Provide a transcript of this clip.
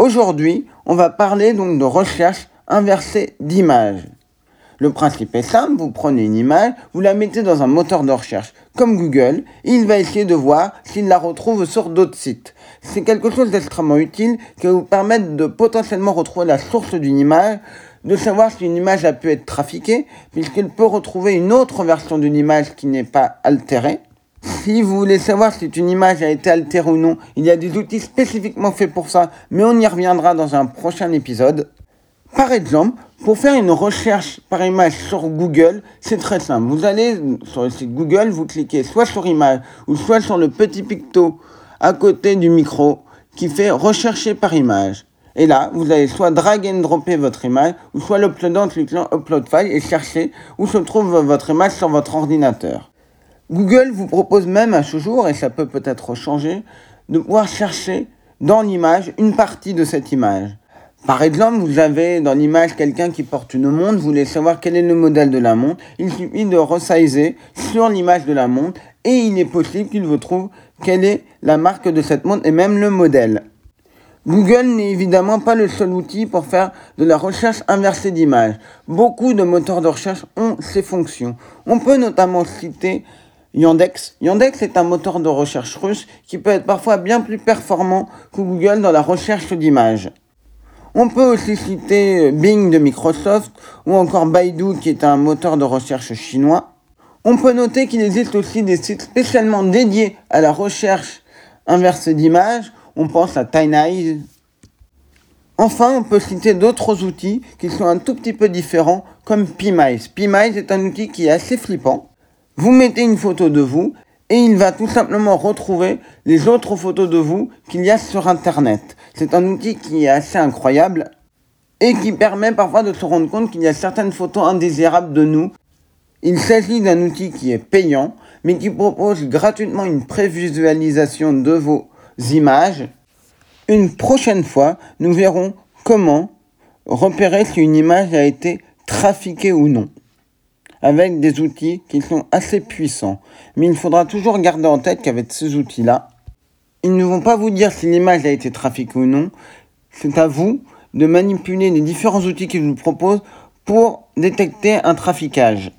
Aujourd'hui, on va parler donc de recherche inversée d'images. Le principe est simple, vous prenez une image, vous la mettez dans un moteur de recherche comme Google, et il va essayer de voir s'il la retrouve sur d'autres sites. C'est quelque chose d'extrêmement utile qui va vous permettre de potentiellement retrouver la source d'une image, de savoir si une image a pu être trafiquée, puisqu'il peut retrouver une autre version d'une image qui n'est pas altérée. Si vous voulez savoir si une image a été altérée ou non, il y a des outils spécifiquement faits pour ça, mais on y reviendra dans un prochain épisode. Par exemple, pour faire une recherche par image sur Google, c'est très simple. Vous allez sur le site Google, vous cliquez soit sur image ou soit sur le petit picto à côté du micro qui fait rechercher par image. Et là, vous allez soit drag and dropper votre image, ou soit l'uploader en cliquant upload file et chercher où se trouve votre image sur votre ordinateur. Google vous propose même à ce jour, et ça peut peut-être changer, de pouvoir chercher dans l'image une partie de cette image. Par exemple, vous avez dans l'image quelqu'un qui porte une montre, vous voulez savoir quel est le modèle de la montre, il suffit de resizer sur l'image de la montre et il est possible qu'il vous trouve quelle est la marque de cette montre et même le modèle. Google n'est évidemment pas le seul outil pour faire de la recherche inversée d'images. Beaucoup de moteurs de recherche ont ces fonctions. On peut notamment citer Yandex. Yandex est un moteur de recherche russe qui peut être parfois bien plus performant que Google dans la recherche d'images. On peut aussi citer Bing de Microsoft ou encore Baidu qui est un moteur de recherche chinois. On peut noter qu'il existe aussi des sites spécialement dédiés à la recherche inverse d'images. On pense à TinyEye. Enfin, on peut citer d'autres outils qui sont un tout petit peu différents comme PMICE. PMICE est un outil qui est assez flippant. Vous mettez une photo de vous et il va tout simplement retrouver les autres photos de vous qu'il y a sur Internet. C'est un outil qui est assez incroyable et qui permet parfois de se rendre compte qu'il y a certaines photos indésirables de nous. Il s'agit d'un outil qui est payant, mais qui propose gratuitement une prévisualisation de vos images. Une prochaine fois, nous verrons comment repérer si une image a été trafiquée ou non avec des outils qui sont assez puissants. Mais il faudra toujours garder en tête qu'avec ces outils-là, ils ne vont pas vous dire si l'image a été trafiquée ou non. C'est à vous de manipuler les différents outils qu'ils vous proposent pour détecter un traficage.